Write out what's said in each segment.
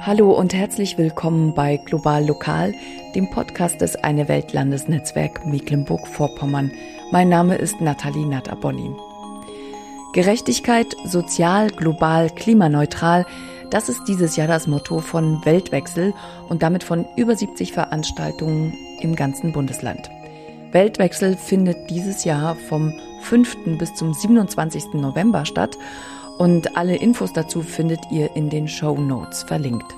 Hallo und herzlich willkommen bei Global Lokal, dem Podcast des Eine Welt Landesnetzwerk Mecklenburg-Vorpommern. Mein Name ist Nathalie Natabolli. Gerechtigkeit, sozial, global, klimaneutral, das ist dieses Jahr das Motto von Weltwechsel und damit von über 70 Veranstaltungen im ganzen Bundesland. Weltwechsel findet dieses Jahr vom 5. bis zum 27. November statt und alle Infos dazu findet ihr in den Show Notes verlinkt.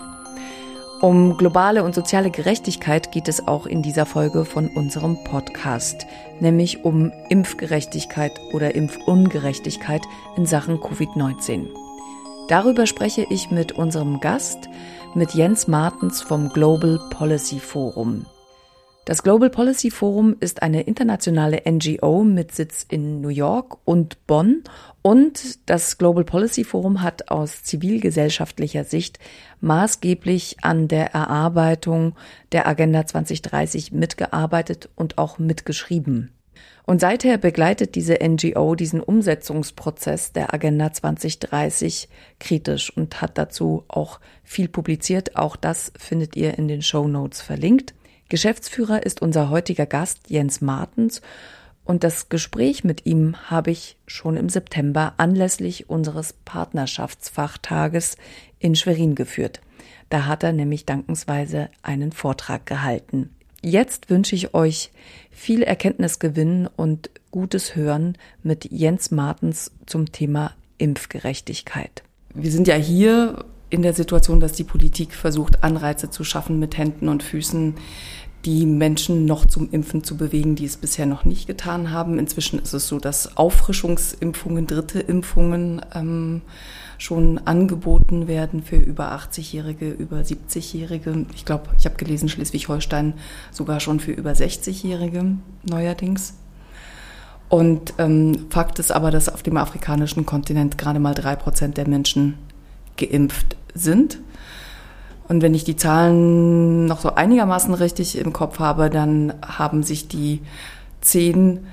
Um globale und soziale Gerechtigkeit geht es auch in dieser Folge von unserem Podcast, nämlich um Impfgerechtigkeit oder Impfungerechtigkeit in Sachen Covid-19. Darüber spreche ich mit unserem Gast, mit Jens Martens vom Global Policy Forum. Das Global Policy Forum ist eine internationale NGO mit Sitz in New York und Bonn und das Global Policy Forum hat aus zivilgesellschaftlicher Sicht maßgeblich an der Erarbeitung der Agenda 2030 mitgearbeitet und auch mitgeschrieben. Und seither begleitet diese NGO diesen Umsetzungsprozess der Agenda 2030 kritisch und hat dazu auch viel publiziert. Auch das findet ihr in den Show Notes verlinkt. Geschäftsführer ist unser heutiger Gast Jens Martens und das Gespräch mit ihm habe ich schon im September anlässlich unseres Partnerschaftsfachtages in Schwerin geführt. Da hat er nämlich dankensweise einen Vortrag gehalten. Jetzt wünsche ich euch viel Erkenntnisgewinn und gutes Hören mit Jens Martens zum Thema Impfgerechtigkeit. Wir sind ja hier in der Situation, dass die Politik versucht, Anreize zu schaffen mit Händen und Füßen, die Menschen noch zum Impfen zu bewegen, die es bisher noch nicht getan haben. Inzwischen ist es so, dass Auffrischungsimpfungen, dritte Impfungen ähm, schon angeboten werden für über 80-Jährige, über 70-Jährige. Ich glaube, ich habe gelesen, Schleswig-Holstein sogar schon für über 60-Jährige neuerdings. Und ähm, Fakt ist aber, dass auf dem afrikanischen Kontinent gerade mal drei Prozent der Menschen geimpft sind. Und wenn ich die Zahlen noch so einigermaßen richtig im Kopf habe, dann haben sich die zehn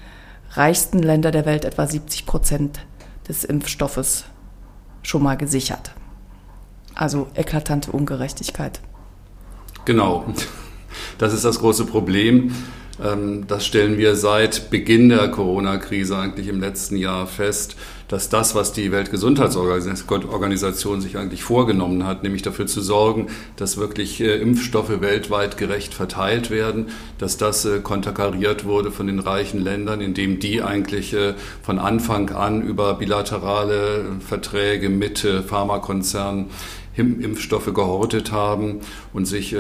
reichsten Länder der Welt etwa 70 Prozent des Impfstoffes schon mal gesichert. Also eklatante Ungerechtigkeit. Genau, das ist das große Problem. Ähm, das stellen wir seit Beginn der Corona-Krise eigentlich im letzten Jahr fest, dass das, was die Weltgesundheitsorganisation sich eigentlich vorgenommen hat, nämlich dafür zu sorgen, dass wirklich äh, Impfstoffe weltweit gerecht verteilt werden, dass das äh, konterkariert wurde von den reichen Ländern, indem die eigentlich äh, von Anfang an über bilaterale Verträge mit Pharmakonzernen Impfstoffe gehortet haben und sich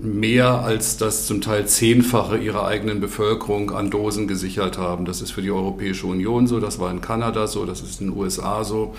mehr als das zum Teil Zehnfache ihrer eigenen Bevölkerung an Dosen gesichert haben. Das ist für die Europäische Union so, das war in Kanada so, das ist in den USA so.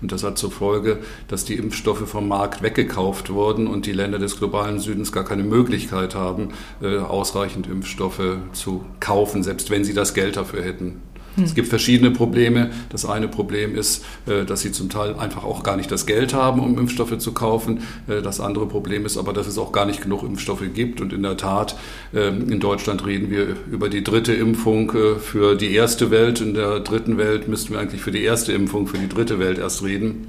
Und das hat zur Folge, dass die Impfstoffe vom Markt weggekauft wurden und die Länder des globalen Südens gar keine Möglichkeit haben, äh, ausreichend Impfstoffe zu kaufen, selbst wenn sie das Geld dafür hätten. Hm. Es gibt verschiedene Probleme. Das eine Problem ist, äh, dass sie zum Teil einfach auch gar nicht das Geld haben, um Impfstoffe zu kaufen. Äh, das andere Problem ist aber, dass es auch gar nicht genug Impfstoffe gibt. Und in der Tat, ähm, in Deutschland reden wir über die dritte Impfung äh, für die erste Welt. In der dritten Welt müssten wir eigentlich für die erste Impfung für die dritte Welt erst reden.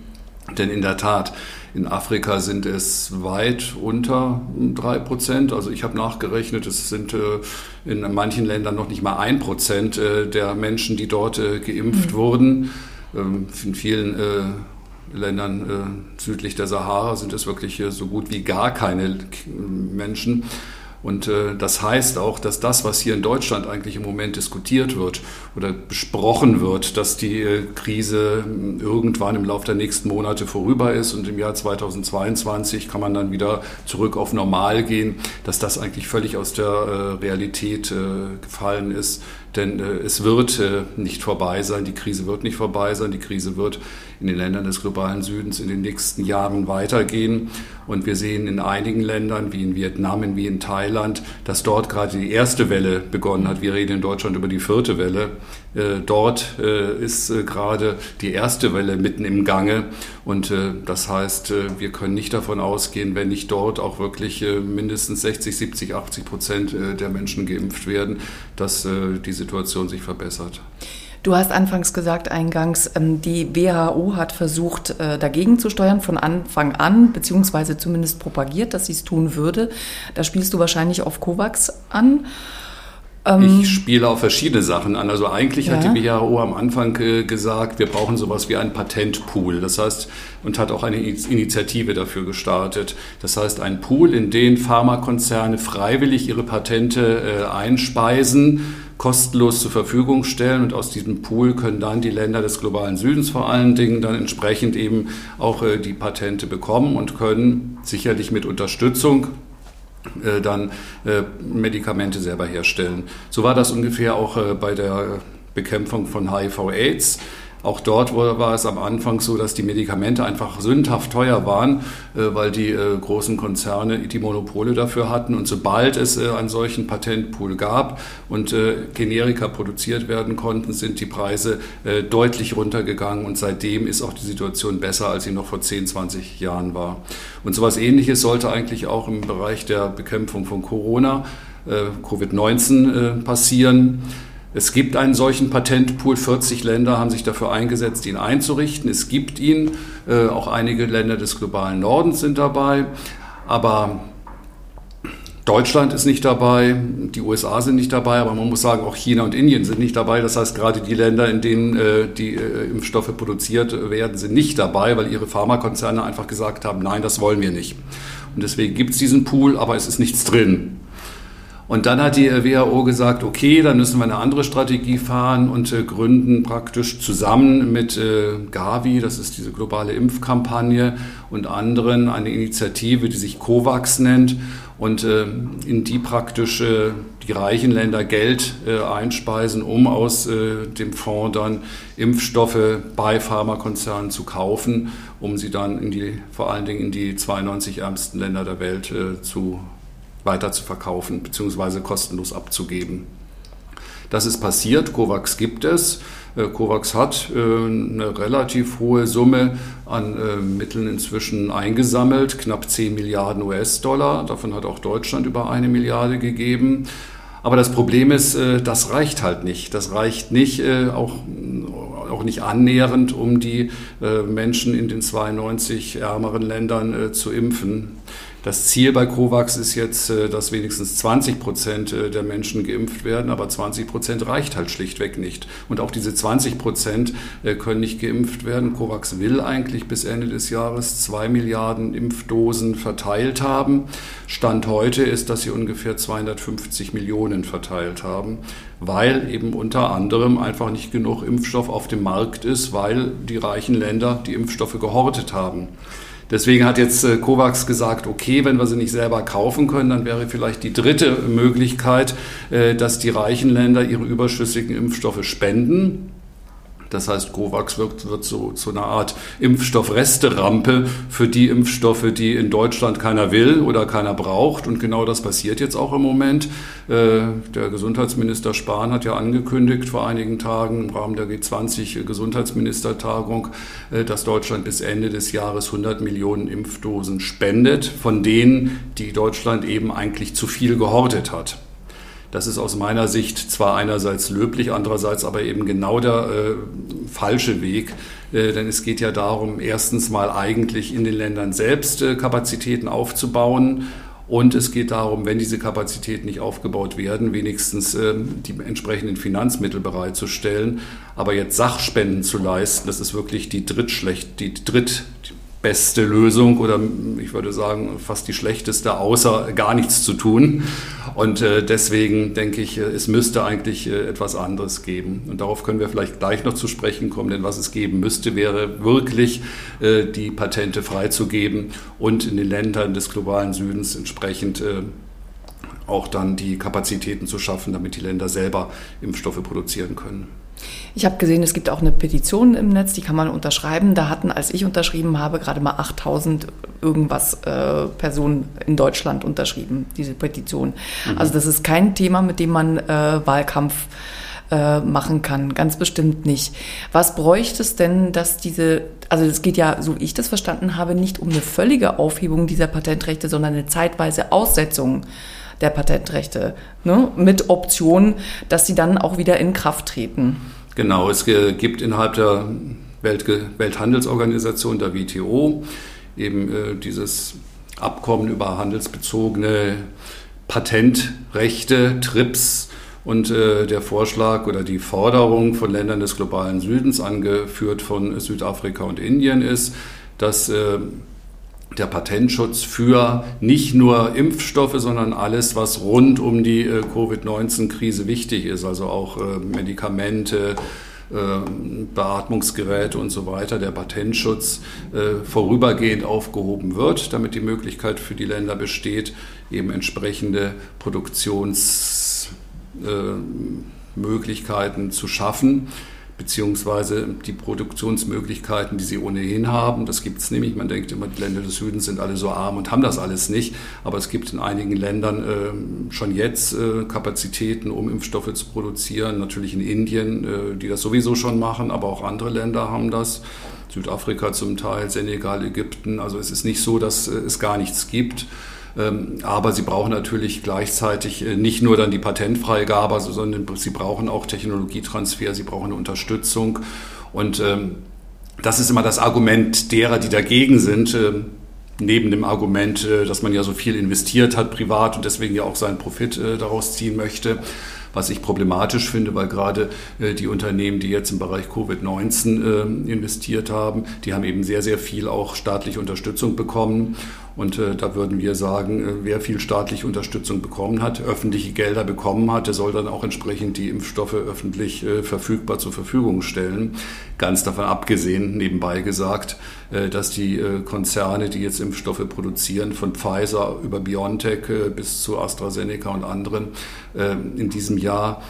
Denn in der Tat, in Afrika sind es weit unter drei Prozent. Also ich habe nachgerechnet, es sind äh, in manchen Ländern noch nicht mal ein Prozent äh, der Menschen, die dort äh, geimpft mhm. wurden. Ähm, in vielen Ländern südlich der Sahara sind es wirklich so gut wie gar keine Menschen. Und äh, das heißt auch, dass das, was hier in Deutschland eigentlich im Moment diskutiert wird oder besprochen wird, dass die äh, Krise hm, irgendwann im Laufe der nächsten Monate vorüber ist und im Jahr 2022 kann man dann wieder zurück auf Normal gehen, dass das eigentlich völlig aus der äh, Realität äh, gefallen ist. Denn äh, es wird äh, nicht vorbei sein, die Krise wird nicht vorbei sein, die Krise wird in den Ländern des globalen Südens in den nächsten Jahren weitergehen. Und wir sehen in einigen Ländern, wie in Vietnam, wie in Thailand, dass dort gerade die erste Welle begonnen hat. Wir reden in Deutschland über die vierte Welle. Äh, dort äh, ist äh, gerade die erste Welle mitten im Gange. Und das heißt, wir können nicht davon ausgehen, wenn nicht dort auch wirklich mindestens 60, 70, 80 Prozent der Menschen geimpft werden, dass die Situation sich verbessert. Du hast anfangs gesagt, eingangs, ähm, die WHO hat versucht, dagegen zu steuern von Anfang an, beziehungsweise zumindest propagiert, dass sie es tun würde. Da spielst du wahrscheinlich auf COVAX an. Ähm, ich spiele auf verschiedene Sachen an. Also eigentlich ja. hat die WHO am Anfang äh, gesagt, wir brauchen sowas wie einen Patentpool. Das heißt, und hat auch eine Initiative dafür gestartet. Das heißt, ein Pool, in den Pharmakonzerne freiwillig ihre Patente äh, einspeisen, kostenlos zur Verfügung stellen und aus diesem Pool können dann die Länder des globalen Südens vor allen Dingen dann entsprechend eben auch äh, die Patente bekommen und können sicherlich mit Unterstützung äh, dann äh, Medikamente selber herstellen. So war das ungefähr auch äh, bei der Bekämpfung von HIV-Aids. Auch dort war es am Anfang so, dass die Medikamente einfach sündhaft teuer waren, äh, weil die äh, großen Konzerne die Monopole dafür hatten. Und sobald es äh, einen solchen Patentpool gab und Generika produziert werden konnten, sind die Preise deutlich runtergegangen. Und seitdem ist auch die Situation besser, als sie noch vor 10, 20 Jahren war. Und sowas Ähnliches sollte eigentlich auch im Bereich der Bekämpfung von Corona, Covid-19 passieren. Es gibt einen solchen Patentpool. 40 Länder haben sich dafür eingesetzt, ihn einzurichten. Es gibt ihn. Äh, auch einige Länder des globalen Nordens sind dabei. Aber Deutschland ist nicht dabei, die USA sind nicht dabei, aber man muss sagen, auch China und Indien sind nicht dabei. Das heißt, gerade die Länder, in denen äh, die äh, Impfstoffe produziert werden, sind nicht dabei, weil ihre Pharmakonzerne einfach gesagt haben, nein, das wollen wir nicht. Und deswegen gibt es diesen Pool, aber es ist nichts drin. Und dann hat die WHO gesagt, okay, dann müssen wir eine andere Strategie fahren und äh, gründen praktisch zusammen mit äh, Gavi, das ist diese globale Impfkampagne, und anderen eine Initiative, die sich COVAX nennt und äh, in die praktisch äh, die reichen Länder Geld äh, einspeisen, um aus äh, dem Fonds dann Impfstoffe bei Pharmakonzernen zu kaufen, um sie dann in die, vor allen Dingen in die 92 ärmsten Länder der Welt zu weiter zu verkaufen bzw. kostenlos abzugeben. Das ist passiert, COVAX gibt es. Äh, COVAX hat äh, eine relativ hohe Summe an äh, Mitteln inzwischen eingesammelt, knapp 10 Milliarden US-Dollar. Davon hat auch Deutschland über eine Milliarde gegeben. Aber das Problem ist, das reicht halt nicht. Das reicht nicht, auch, auch nicht annähernd, um die Menschen in den 92 ärmeren Ländern zu impfen. Das Ziel bei COVAX ist jetzt, äh, dass wenigstens 20 Prozent äh, der Menschen geimpft werden, aber 20 Prozent reicht halt schlichtweg nicht. Und auch diese 20 Prozent äh, können nicht geimpft werden. COVAX will eigentlich bis Ende des Jahres zwei Milliarden Impfdosen verteilt haben. Stand heute ist, dass sie ungefähr 250 Millionen verteilt haben, weil eben unter anderem einfach nicht genug Impfstoff auf dem Markt ist, weil die reichen Länder die Impfstoffe gehortet haben. Deswegen hat jetzt äh, COVAX gesagt, okay, wenn wir sie nicht selber kaufen können, dann wäre vielleicht die dritte Möglichkeit, äh, dass die reichen Länder ihre überschüssigen Impfstoffe spenden das heißt, COVAX wird, wird so zu einer Art Impfstoffresterampe für die Impfstoffe, die in Deutschland keiner will oder keiner braucht. Und genau das passiert jetzt auch im Moment. Äh, der Gesundheitsminister Spahn hat ja angekündigt vor einigen Tagen im Rahmen der G20-Gesundheitsministertagung, äh, dass Deutschland bis Ende des Jahres 100 Millionen Impfdosen spendet, von denen, die Deutschland eben eigentlich zu viel gehortet hat. Das ist aus meiner Sicht zwar einerseits löblich, andererseits aber eben genau der äh, falsche Weg. Äh, denn es geht ja darum, erstens mal eigentlich in den Ländern selbst äh, Kapazitäten aufzubauen. Und es geht darum, wenn diese Kapazitäten nicht aufgebaut werden, wenigstens äh, die entsprechenden Finanzmittel bereitzustellen. Aber jetzt Sachspenden zu leisten, das ist wirklich die drittschlecht, die dritt, beste Lösung oder ich würde sagen fast die schlechteste, außer gar nichts zu tun. Und äh, deswegen denke ich, äh, es müsste eigentlich äh, etwas anderes geben. Und darauf können wir vielleicht gleich noch zu sprechen kommen, denn was es geben müsste, wäre wirklich die Patente freizugeben und in den Ländern des globalen Südens entsprechend auch dann die Kapazitäten zu schaffen, damit die Länder selber Impfstoffe produzieren können. Ich habe gesehen, es gibt auch eine Petition im Netz, die kann man unterschreiben. Da hatten, als ich unterschrieben habe, gerade mal 8000 irgendwas äh, Personen in Deutschland unterschrieben, diese Petition. Mhm. Also das ist kein Thema, mit dem man äh, Wahlkampf äh, machen kann. Ganz bestimmt nicht. Was bräuchte es denn, dass diese, also es geht ja, so wie ich das verstanden habe, nicht um eine völlige Aufhebung dieser Patentrechte, sondern eine zeitweise Aussetzung der Patentrechte ne? mit Option, dass sie dann auch wieder in Kraft treten. Genau, es gibt innerhalb der Welt Welthandelsorganisation, der WTO, eben äh, dieses Abkommen über handelsbezogene Patentrechte, TRIPS und äh, der Vorschlag oder die Forderung von Ländern des globalen Südens, angeführt von Südafrika und Indien, ist, dass äh, der Patentschutz für nicht nur Impfstoffe, sondern alles, was rund um die äh, Covid-19-Krise wichtig ist, also auch äh, Medikamente, ähm, Beatmungsgeräte und so weiter, der Patentschutz äh, vorübergehend aufgehoben wird, damit die Möglichkeit für die Länder besteht, eben entsprechende Produktionsmöglichkeiten zu schaffen beziehungsweise die Produktionsmöglichkeiten, die sie ohnehin haben. Das gibt es nämlich. Man denkt immer, die Länder des Südens sind alle so arm und haben das alles nicht. Aber es gibt in einigen Ländern äh, schon jetzt äh, Kapazitäten, um Impfstoffe zu produzieren. Natürlich in Indien, äh, die das sowieso schon machen, aber auch andere Länder haben das. Südafrika zum Teil, Senegal, Ägypten. Also es ist nicht so, dass äh, es gar nichts gibt. Ähm, aber sie brauchen natürlich gleichzeitig äh, nicht nur dann die Patentfreigabe, sondern sie brauchen auch Technologietransfer, sie brauchen Unterstützung. Und ähm, das ist immer das Argument derer, die dagegen sind ähm, neben dem Argument, äh, dass man ja so viel investiert hat privat und deswegen ja auch seinen Profit äh, daraus ziehen möchte was ich problematisch finde, weil gerade die Unternehmen, die jetzt im Bereich Covid-19 äh, investiert haben, die haben eben sehr, sehr viel auch staatliche Unterstützung bekommen. Und äh, da würden wir sagen, äh, wer viel staatliche Unterstützung bekommen hat, öffentliche Gelder bekommen hat, der soll dann auch entsprechend die Impfstoffe öffentlich äh, verfügbar zur Verfügung stellen. Ganz davon abgesehen, nebenbei gesagt, äh, dass die äh, Konzerne, die jetzt Impfstoffe produzieren, von Pfizer über BioNTech äh, bis zu AstraZeneca und anderen, in diesem Jahr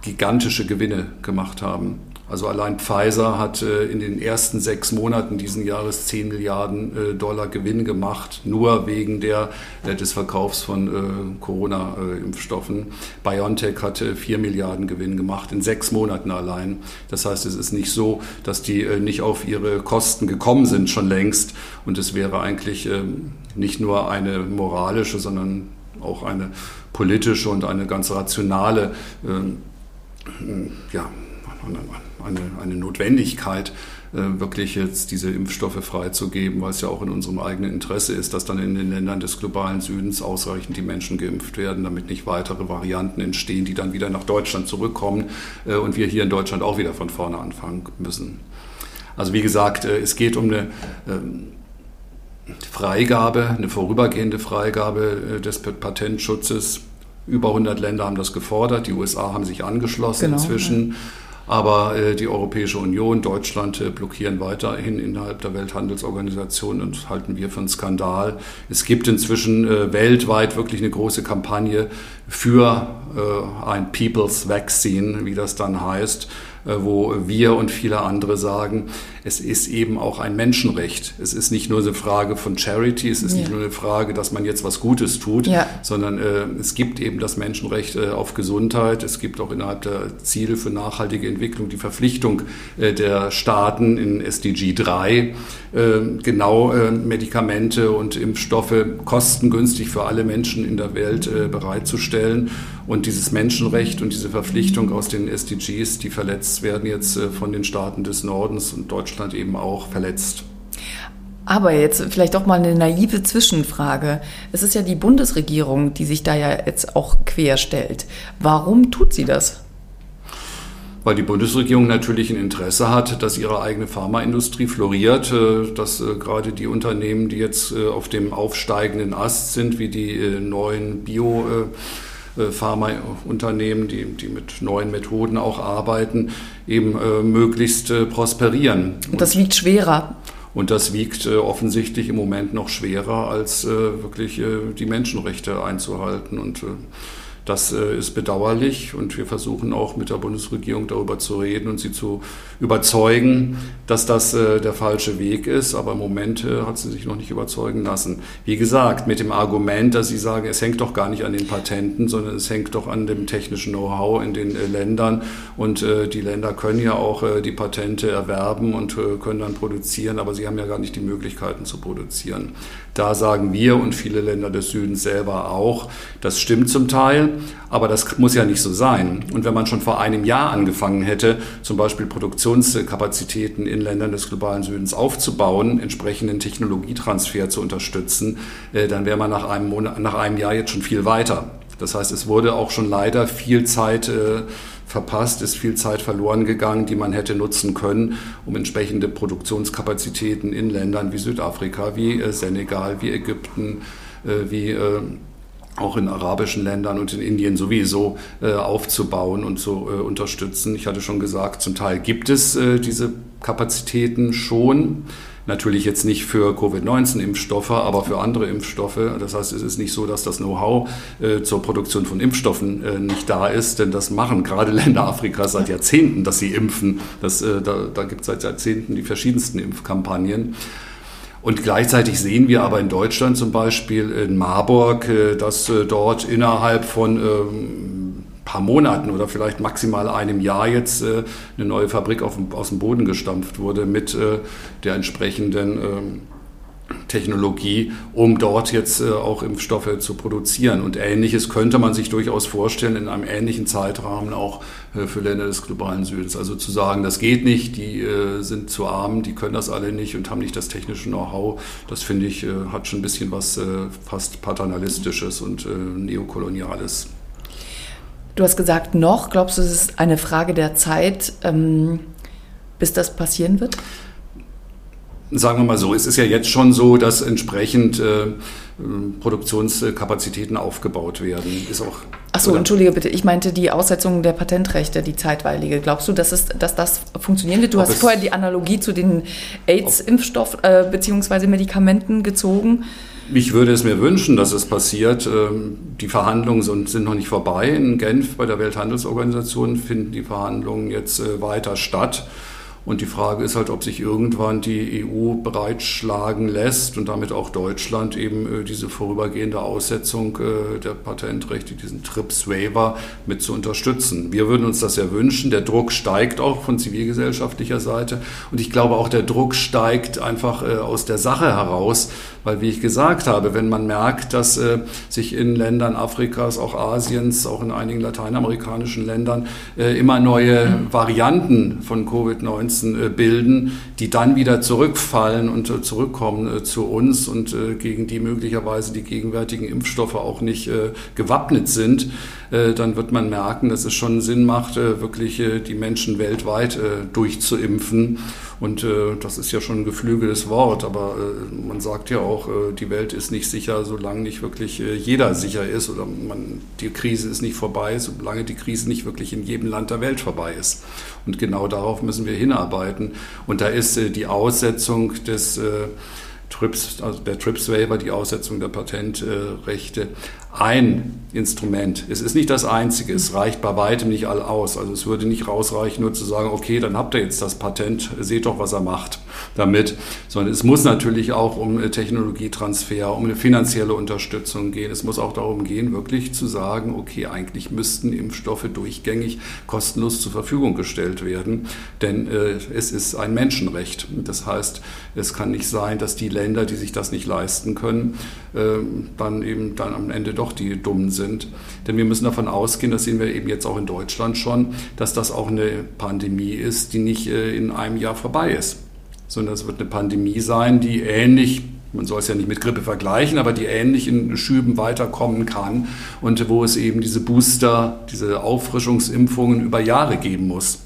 gigantische Gewinne gemacht haben. Also allein Pfizer hat äh, in den ersten sechs Monaten diesen Jahres 10 Milliarden äh, Dollar Gewinn gemacht, nur wegen der, äh, des Verkaufs von Corona-Impfstoffen. BioNTech hat 4 Milliarden Gewinn gemacht in sechs Monaten allein. Das heißt, es ist nicht so, dass die nicht auf ihre Kosten gekommen sind schon längst. Und es wäre eigentlich ähm, nicht nur eine moralische, sondern auch eine politische und eine ganz rationale ähm, ja, eine, eine Notwendigkeit, äh, wirklich jetzt diese Impfstoffe freizugeben, weil es ja auch in unserem eigenen Interesse ist, dass dann in den Ländern des globalen Südens ausreichend die Menschen geimpft werden, damit nicht weitere Varianten entstehen, die dann wieder nach Deutschland zurückkommen äh, und wir hier in Deutschland auch wieder von vorne anfangen müssen. Also wie gesagt, äh, es geht um eine ähm, Freigabe, eine vorübergehende Freigabe des Patentschutzes. Über 100 Länder haben das gefordert, die USA haben sich angeschlossen genau, inzwischen. Ja. Aber äh, die Europäische Union, Deutschland äh, blockieren weiterhin innerhalb der Welthandelsorganisation und halten wir für einen Skandal. Es gibt inzwischen äh, weltweit wirklich eine große Kampagne für äh, ein People's Vaccine, wie das dann heißt äh, wo wir und viele andere sagen, es ist eben auch ein Menschenrecht. Es ist nicht nur eine Frage von Charity, es ist ja. nicht nur eine Frage, dass man jetzt was Gutes tut, ja. sondern äh, es gibt eben das Menschenrecht äh, auf Gesundheit. Es gibt auch innerhalb der Ziele für nachhaltige Entwicklung die Verpflichtung äh, der Staaten in SDG 3, äh, genau äh, Medikamente und Impfstoffe kostengünstig für alle Menschen in der Welt bereitzustellen. Und dieses Menschenrecht und diese Verpflichtung aus den SDGs, die verletzt werden jetzt von den Staaten des Nordens und Deutschland Deutschland eben auch verletzt. Aber jetzt vielleicht doch mal eine naive Zwischenfrage. Es ist ja die Bundesregierung, die sich da ja jetzt auch querstellt. Warum tut sie das? Weil die Bundesregierung natürlich ein Interesse hat, dass ihre eigene Pharmaindustrie floriert, äh, dass äh, gerade die Unternehmen, die jetzt äh, auf dem aufsteigenden Ast sind, wie die neuen Bio- Pharmaunternehmen, die, die mit neuen Methoden auch arbeiten, eben äh, möglichst äh, prosperieren. Und das wiegt schwerer. Und das wiegt äh, offensichtlich im Moment noch schwerer, als äh, wirklich äh, die Menschenrechte einzuhalten. Und das äh, ist bedauerlich und wir versuchen auch mit der Bundesregierung darüber zu reden und sie zu überzeugen, dass das äh, der falsche Weg ist. Aber im Moment äh, hat sie sich noch nicht überzeugen lassen. Wie gesagt, mit dem Argument, dass sie sagen, es hängt doch gar nicht an den Patenten, sondern es hängt doch an dem technischen Know-how in den Ländern. Und die Länder können ja auch die Patente erwerben und können dann produzieren, aber sie haben ja gar nicht die Möglichkeiten zu produzieren. Da sagen wir und viele Länder des Südens selber auch, das stimmt zum Teil. Aber das muss ja nicht so sein. Und wenn man schon vor einem Jahr angefangen hätte, zum Beispiel Produktionskapazitäten in Ländern des globalen Südens aufzubauen, entsprechenden Technologietransfer zu unterstützen, äh, dann wäre man nach einem, Monat, nach einem Jahr jetzt schon viel weiter. Das heißt, es wurde auch schon leider viel Zeit äh, verpasst, ist viel Zeit verloren gegangen, die man hätte nutzen können, um entsprechende Produktionskapazitäten in Ländern wie Südafrika, wie äh, Senegal, wie Ägypten, wie auch in arabischen Ländern und in Indien sowieso äh, aufzubauen und zu äh, unterstützen. Ich hatte schon gesagt, zum Teil gibt es äh, diese Kapazitäten schon. Natürlich jetzt nicht für Covid-19-Impfstoffe, aber für andere Impfstoffe. Das heißt, es ist nicht so, dass das Know-how äh, zur Produktion von Impfstoffen äh, nicht da ist, denn das machen gerade Länder Afrikas seit Jahrzehnten, dass sie impfen. Das, äh, da da gibt es seit Jahrzehnten die verschiedensten Impfkampagnen. Und gleichzeitig sehen wir aber in Deutschland zum Beispiel in Marburg, äh, dass äh, dort innerhalb von ähm, paar Monaten oder vielleicht maximal einem Jahr jetzt äh, eine neue Fabrik aus dem Boden gestampft wurde mit der entsprechenden äh, Technologie, um dort jetzt äh, auch Impfstoffe zu produzieren. Und Ähnliches könnte man sich durchaus vorstellen in einem ähnlichen Zeitrahmen auch äh, für Länder des globalen Südens. Also zu sagen, das geht nicht, die äh, sind zu arm, die können das alle nicht und haben nicht das technische Know-how, das finde ich, hat schon ein bisschen was fast paternalistisches und neokoloniales. Du hast gesagt, noch. Glaubst du, es ist eine Frage der Zeit, ähm, bis das passieren wird? Sagen wir mal so, es ist ja jetzt schon so, dass entsprechend äh, Produktionskapazitäten aufgebaut werden. Ist auch, Achso, entschuldige bitte, ich meinte die Aussetzung der Patentrechte, die zeitweilige. Glaubst du, dass, es, dass das funktionieren wird? Du hast vorher die Analogie zu den AIDS-Impfstoff äh, bzw. Medikamenten gezogen. Ich würde es mir wünschen, dass es passiert. Ähm, die Verhandlungen sind, noch nicht vorbei. In Genf bei der Welthandelsorganisation finden die Verhandlungen jetzt äh, weiter statt. Und die Frage ist halt, ob sich irgendwann die EU bereitschlagen lässt und damit auch Deutschland eben äh, diese vorübergehende Aussetzung äh, der Patentrechte, diesen TRIPS-Waiver mit zu unterstützen. Wir würden uns das ja wünschen. Der Druck steigt auch von zivilgesellschaftlicher Seite. Und ich glaube auch, der Druck steigt einfach äh, aus der Sache heraus, weil, wie ich gesagt habe, wenn man merkt, dass sich in Ländern Afrikas, auch Asiens, auch in einigen lateinamerikanischen Ländern immer neue Varianten von Covid-19 Grenzen äh, bilden, die dann wieder zurückfallen und äh, zurückkommen äh, zu uns und gegen die möglicherweise die gegenwärtigen Impfstoffe auch nicht gewappnet sind, dann wird man merken, dass es schon Sinn macht, wirklich die Menschen weltweit durchzuimpfen. Und das ist ja schon ein geflügeltes Wort, aber man sagt ja auch, die Welt ist nicht sicher, solange nicht wirklich jeder sicher ist oder man, die Krise ist nicht vorbei, solange die Krise nicht wirklich in jedem Land der Welt vorbei ist. Und genau darauf müssen wir hinarbeiten. Und da ist äh, die Aussetzung des äh, TRIPS, also der TRIPS-Waiver, die Aussetzung der Patentrechte, ein Instrument. Es ist nicht das einzige, es reicht bei weitem nicht all aus. Also es würde nicht rausreichen, nur zu sagen, okay, dann habt ihr jetzt das Patent, seht doch, was er macht damit, sondern es muss natürlich auch um Technologietransfer, um eine finanzielle Unterstützung gehen. Es muss auch darum gehen, wirklich zu sagen, okay, eigentlich müssten Impfstoffe durchgängig kostenlos zur Verfügung gestellt werden, denn äh, es ist ein Menschenrecht. Das heißt, es kann nicht sein, dass die Länder, die sich das nicht leisten können, äh, dann eben dann am Ende doch doch die Dummen sind. Denn wir müssen davon ausgehen, das sehen wir eben jetzt auch in Deutschland schon, dass das auch eine Pandemie ist, die nicht äh, in einem Jahr vorbei ist, sondern es wird eine Pandemie sein, die ähnlich man soll es ja nicht mit Grippe vergleichen, aber die ähnlich in Schüben weiterkommen kann und wo es eben diese Booster, diese Auffrischungsimpfungen über Jahre geben muss.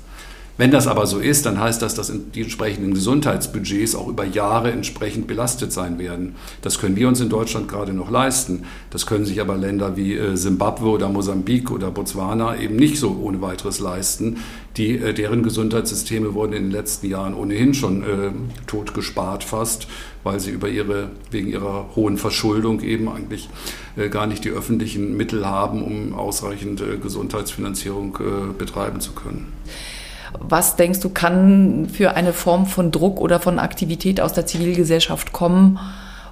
Wenn das aber so ist, dann heißt das, dass die entsprechenden Gesundheitsbudgets auch über Jahre entsprechend belastet sein werden. Das können wir uns in Deutschland gerade noch leisten. Das können sich aber Länder wie Simbabwe äh, oder Mosambik oder Botswana eben nicht so ohne weiteres leisten. Die, äh, deren Gesundheitssysteme wurden in den letzten Jahren ohnehin schon äh, tot gespart fast, weil sie über ihre, wegen ihrer hohen Verschuldung eben eigentlich äh, gar nicht die öffentlichen Mittel haben, um ausreichend äh, Gesundheitsfinanzierung äh, betreiben zu können. Was denkst du, kann für eine Form von Druck oder von Aktivität aus der Zivilgesellschaft kommen?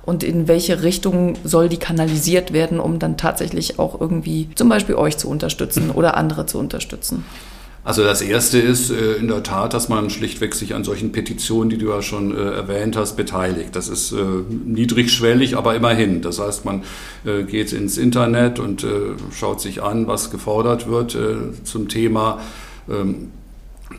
Und in welche Richtung soll die kanalisiert werden, um dann tatsächlich auch irgendwie zum Beispiel euch zu unterstützen oder andere zu unterstützen? Also das Erste ist äh, in der Tat, dass man schlichtweg sich an solchen Petitionen, die du ja schon äh, erwähnt hast, beteiligt. Das ist äh, niedrigschwellig, aber immerhin. Das heißt, man geht ins Internet und schaut sich an, was gefordert wird zum Thema ähm,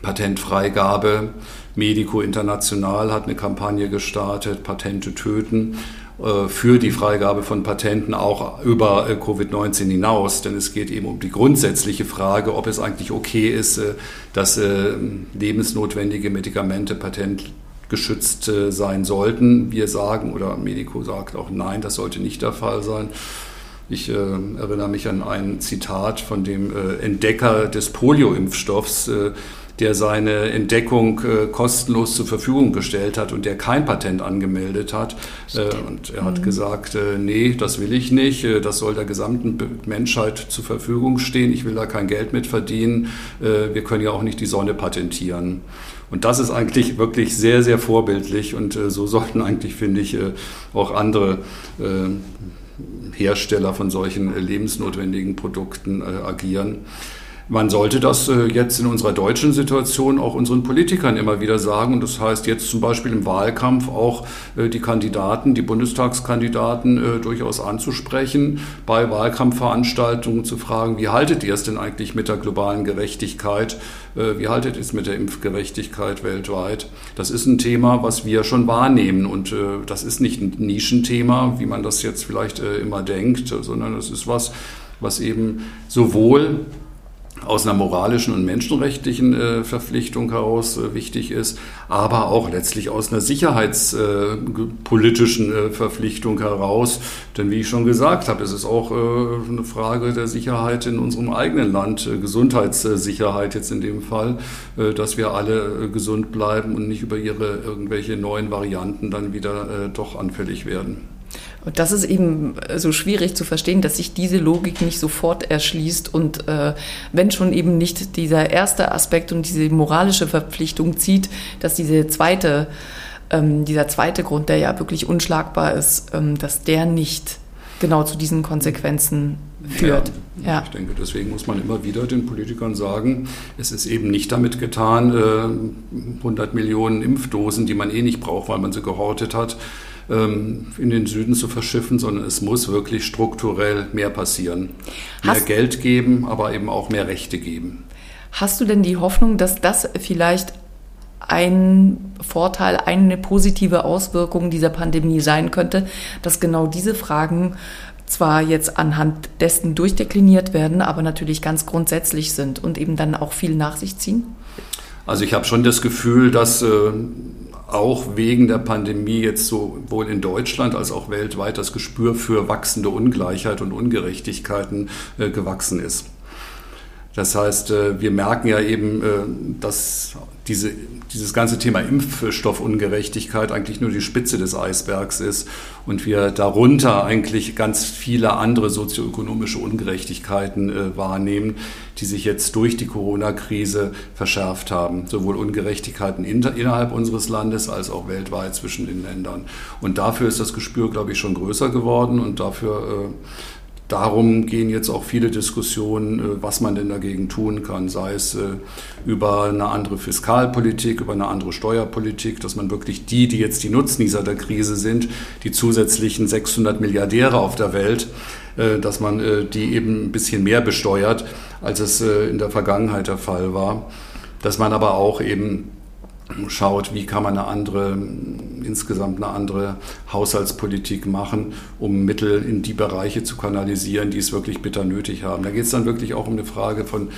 Patentfreigabe. Medico International hat eine Kampagne gestartet, Patente töten. Äh, für die Freigabe von Patenten auch über äh, Covid-19 hinaus. Denn es geht eben um die grundsätzliche Frage, ob es eigentlich okay ist, äh, dass lebensnotwendige Medikamente patentgeschützt sein sollten. Wir sagen, oder Medico sagt auch nein, das sollte nicht der Fall sein. Ich äh, erinnere mich an ein Zitat von dem äh, Entdecker des Polio-Impfstoffs, äh, der seine Entdeckung äh, kostenlos zur Verfügung gestellt hat und der kein Patent angemeldet hat. Äh, und er hat mhm. gesagt, äh, nee, das will ich nicht, äh, das soll der gesamten Menschheit zur Verfügung stehen, ich will da kein Geld mit verdienen, äh, wir können ja auch nicht die Sonne patentieren. Und das ist eigentlich wirklich sehr, sehr vorbildlich und äh, so sollten eigentlich, finde ich, auch andere Hersteller von solchen lebensnotwendigen Produkten agieren. Man sollte das äh, jetzt in unserer deutschen Situation auch unseren Politikern immer wieder sagen. Und das heißt jetzt zum Beispiel im Wahlkampf auch äh, die Kandidaten, die Bundestagskandidaten äh, durchaus anzusprechen, bei Wahlkampfveranstaltungen zu fragen, wie haltet ihr es denn eigentlich mit der globalen Gerechtigkeit? Wie haltet ihr es mit der Impfgerechtigkeit weltweit? Das ist ein Thema, was wir schon wahrnehmen. Und das ist nicht ein Nischenthema, wie man das jetzt vielleicht immer denkt, sondern es ist was, was eben sowohl aus einer moralischen und menschenrechtlichen äh, Verpflichtung heraus äh, wichtig ist, aber auch letztlich aus einer sicherheitspolitischen äh, Verpflichtung heraus. Denn wie ich schon gesagt habe, es ist auch äh, eine Frage der Sicherheit in unserem eigenen Land, äh, Gesundheitssicherheit jetzt in dem Fall, äh, dass wir alle gesund bleiben und nicht über ihre irgendwelche neuen Varianten dann wieder doch anfällig werden. Und das ist eben äh, so schwierig zu verstehen, dass sich diese Logik nicht sofort erschließt und äh, wenn schon eben nicht dieser erste Aspekt und diese moralische Verpflichtung zieht, dass diese zweite, ähm, dieser zweite Grund, der ja wirklich unschlagbar ist, ähm, dass der nicht genau zu diesen Konsequenzen führt. Ja, ja, Ich denke, deswegen muss man immer wieder den Politikern sagen, es ist eben nicht damit getan, äh, 100 Millionen Impfdosen, die man eh nicht braucht, weil man sie gehortet hat, ähm, in den Süden zu verschiffen, sondern es muss wirklich strukturell mehr passieren. Mehr Hast Geld geben, aber eben auch mehr Rechte geben. Hast du denn die Hoffnung, dass das vielleicht ein Vorteil, eine positive Auswirkung dieser Pandemie sein könnte, dass genau diese Fragen zwar jetzt anhand dessen durchdekliniert werden, aber natürlich ganz grundsätzlich sind und eben dann auch viel nach sich ziehen? Also ich habe schon das Gefühl, dass äh, auch wegen der Pandemie jetzt sowohl in Deutschland als auch weltweit das Gespür für wachsende Ungleichheit und Ungerechtigkeiten äh, gewachsen ist. Das heißt, äh, wir merken ja eben, äh, dass diese, dieses ganze Thema Impfstoffungerechtigkeit eigentlich nur die Spitze des Eisbergs ist und wir darunter eigentlich ganz viele andere sozioökonomische Ungerechtigkeiten äh, wahrnehmen, die sich jetzt durch die Corona-Krise verschärft haben. Sowohl Ungerechtigkeiten innerhalb unseres Landes als auch weltweit zwischen den Ländern. Und dafür ist das Gespür, glaube ich, schon größer geworden und dafür Darum gehen jetzt auch viele Diskussionen, äh, was man denn dagegen tun kann, sei es äh, über eine andere Fiskalpolitik, über eine andere Steuerpolitik, dass man wirklich die, die jetzt die Nutznießer der Krise sind, die zusätzlichen 600 Milliardäre auf der Welt, äh, dass man die eben ein bisschen mehr besteuert, als es in der Vergangenheit der Fall war. Dass man aber auch eben schaut, wie kann man eine andere, insgesamt eine andere Haushaltspolitik machen, um Mittel in die Bereiche zu kanalisieren, die es wirklich bitter nötig haben. Da geht es dann wirklich auch um eine Frage von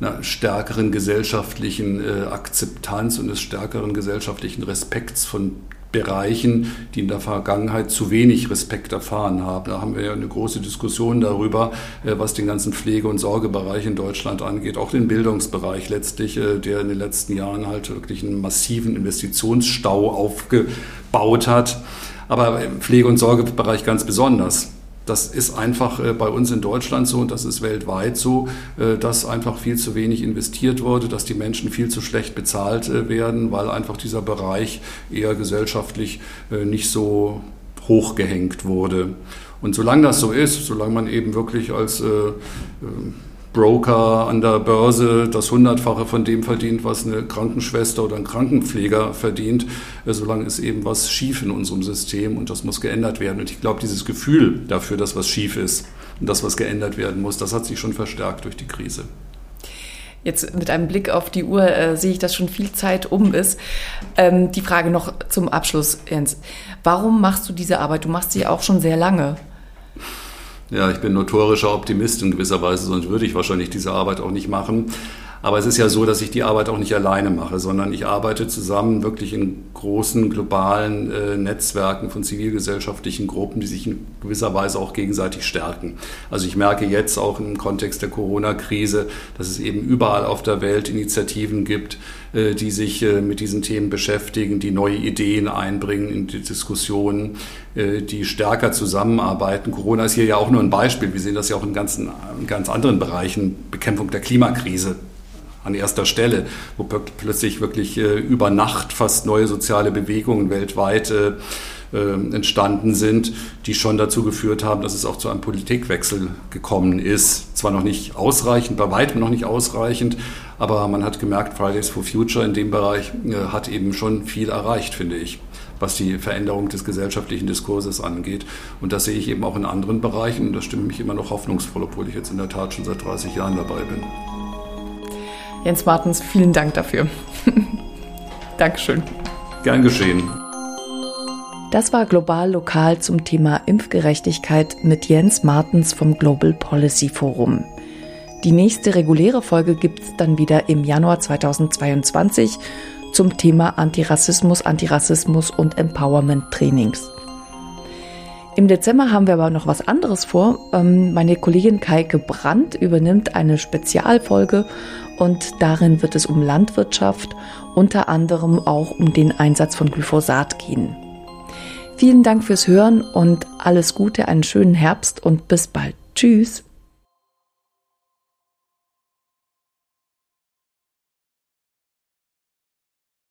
einer stärkeren gesellschaftlichen äh, Akzeptanz und des stärkeren gesellschaftlichen Respekts von Bereichen, die in der Vergangenheit zu wenig Respekt erfahren haben. Da haben wir ja eine große Diskussion darüber, äh, was den ganzen Pflege- und Sorgebereich in Deutschland angeht, auch den Bildungsbereich letztlich, äh, der in den letzten Jahren halt wirklich einen massiven Investitionsstau aufgebaut hat. Aber im Pflege- und Sorgebereich ganz besonders. Das ist einfach äh, bei uns in Deutschland so und das ist weltweit so, äh, dass einfach viel zu wenig investiert wurde, dass die Menschen viel zu schlecht bezahlt äh, werden, weil einfach dieser Bereich eher gesellschaftlich nicht so hochgehängt wurde. Und solange das so ist, solange man eben wirklich als Broker an der Börse das Hundertfache von dem verdient, was eine Krankenschwester oder ein Krankenpfleger verdient, äh, solange ist eben was schief in unserem System und das muss geändert werden. Und ich glaube, dieses Gefühl dafür, dass was schief ist und das, was geändert werden muss, das hat sich schon verstärkt durch die Krise. Jetzt mit einem Blick auf die Uhr äh, sehe ich, dass schon viel Zeit um ist. Ähm, die Frage noch zum Abschluss, Jens. Warum machst du diese Arbeit? Du machst sie auch schon sehr lange. Ja, ich bin notorischer Optimist in gewisser Weise, sonst würde ich wahrscheinlich diese Arbeit auch nicht machen. Aber es ist ja so, dass ich die Arbeit auch nicht alleine mache, sondern ich arbeite zusammen wirklich in großen globalen äh, Netzwerken von zivilgesellschaftlichen Gruppen, die sich in gewisser Weise auch gegenseitig stärken. Also ich merke jetzt auch im Kontext der Corona-Krise, dass es eben überall auf der Welt Initiativen gibt, äh, die sich äh, mit diesen Themen beschäftigen, die neue Ideen einbringen in die Diskussionen, äh, die stärker zusammenarbeiten. Corona ist hier ja auch nur ein Beispiel. Wir sehen das ja auch in, ganzen, in ganz anderen Bereichen, Bekämpfung der Klimakrise an erster Stelle, wo plötzlich wirklich äh, über Nacht fast neue soziale Bewegungen weltweit äh, äh, entstanden sind, die schon dazu geführt haben, dass es auch zu einem Politikwechsel gekommen ist. Zwar noch nicht ausreichend, bei weitem noch nicht ausreichend, aber man hat gemerkt, Fridays for Future in dem Bereich äh, hat eben schon viel erreicht, finde ich was die Veränderung des gesellschaftlichen Diskurses angeht. Und das sehe ich eben auch in anderen Bereichen und das stimmt mich immer noch hoffnungsvoll, obwohl ich jetzt in der Tat schon seit 30 Jahren dabei bin. Jens Martens, vielen Dank dafür. Dankeschön. Gern geschehen. Das war global lokal zum Thema Impfgerechtigkeit mit Jens Martens vom Global Policy Forum. Die nächste reguläre Folge gibt es dann wieder im Januar 2022 zum Thema Antirassismus, Antirassismus und Empowerment Trainings. Im Dezember haben wir aber noch was anderes vor. Ähm, meine Kollegin Kaike Brandt übernimmt eine Spezialfolge und darin wird es um Landwirtschaft, unter anderem auch um den Einsatz von Glyphosat gehen. Vielen Dank fürs Hören und alles Gute, einen schönen Herbst und bis bald. Tschüss.